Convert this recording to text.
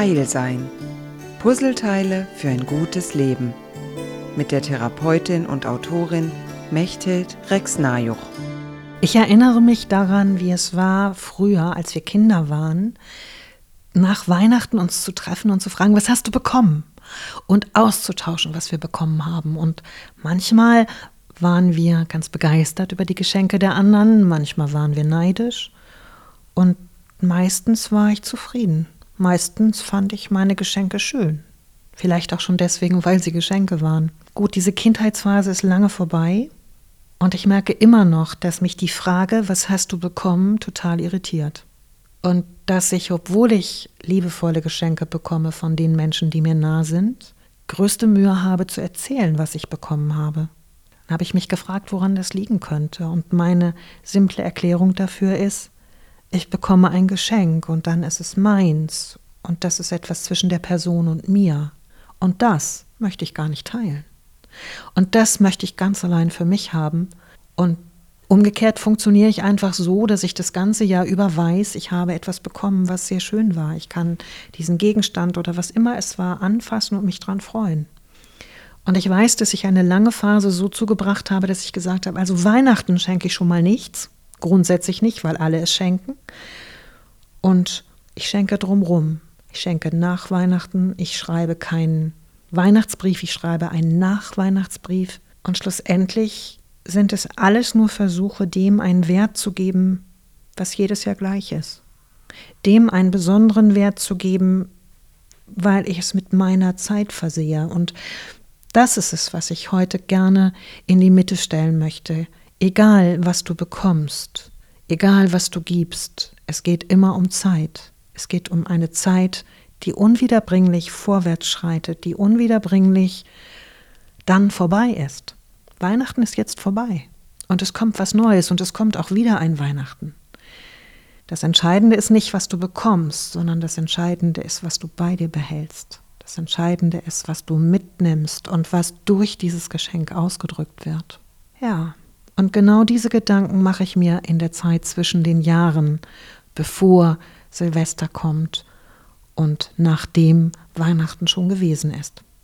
Heil sein. Puzzleteile für ein gutes Leben. Mit der Therapeutin und Autorin Mechthild Rex-Najuch. Ich erinnere mich daran, wie es war früher, als wir Kinder waren, nach Weihnachten uns zu treffen und zu fragen, was hast du bekommen? Und auszutauschen, was wir bekommen haben. Und manchmal waren wir ganz begeistert über die Geschenke der anderen, manchmal waren wir neidisch und meistens war ich zufrieden. Meistens fand ich meine Geschenke schön. Vielleicht auch schon deswegen, weil sie Geschenke waren. Gut, diese Kindheitsphase ist lange vorbei und ich merke immer noch, dass mich die Frage, was hast du bekommen, total irritiert. Und dass ich, obwohl ich liebevolle Geschenke bekomme von den Menschen, die mir nah sind, größte Mühe habe zu erzählen, was ich bekommen habe. Dann habe ich mich gefragt, woran das liegen könnte. Und meine simple Erklärung dafür ist, ich bekomme ein Geschenk und dann ist es meins und das ist etwas zwischen der Person und mir. Und das möchte ich gar nicht teilen. Und das möchte ich ganz allein für mich haben. Und umgekehrt funktioniere ich einfach so, dass ich das ganze Jahr über weiß, ich habe etwas bekommen, was sehr schön war. Ich kann diesen Gegenstand oder was immer es war anfassen und mich dran freuen. Und ich weiß, dass ich eine lange Phase so zugebracht habe, dass ich gesagt habe, also Weihnachten schenke ich schon mal nichts. Grundsätzlich nicht, weil alle es schenken. Und ich schenke drumrum. Ich schenke nach Weihnachten. Ich schreibe keinen Weihnachtsbrief, ich schreibe einen Nachweihnachtsbrief. Und schlussendlich sind es alles nur Versuche, dem einen Wert zu geben, was jedes Jahr gleich ist. Dem einen besonderen Wert zu geben, weil ich es mit meiner Zeit versehe. Und das ist es, was ich heute gerne in die Mitte stellen möchte. Egal, was du bekommst, egal, was du gibst, es geht immer um Zeit. Es geht um eine Zeit, die unwiederbringlich vorwärts schreitet, die unwiederbringlich dann vorbei ist. Weihnachten ist jetzt vorbei und es kommt was Neues und es kommt auch wieder ein Weihnachten. Das Entscheidende ist nicht, was du bekommst, sondern das Entscheidende ist, was du bei dir behältst. Das Entscheidende ist, was du mitnimmst und was durch dieses Geschenk ausgedrückt wird. Ja, und genau diese Gedanken mache ich mir in der Zeit zwischen den Jahren, bevor Silvester kommt und nachdem Weihnachten schon gewesen ist.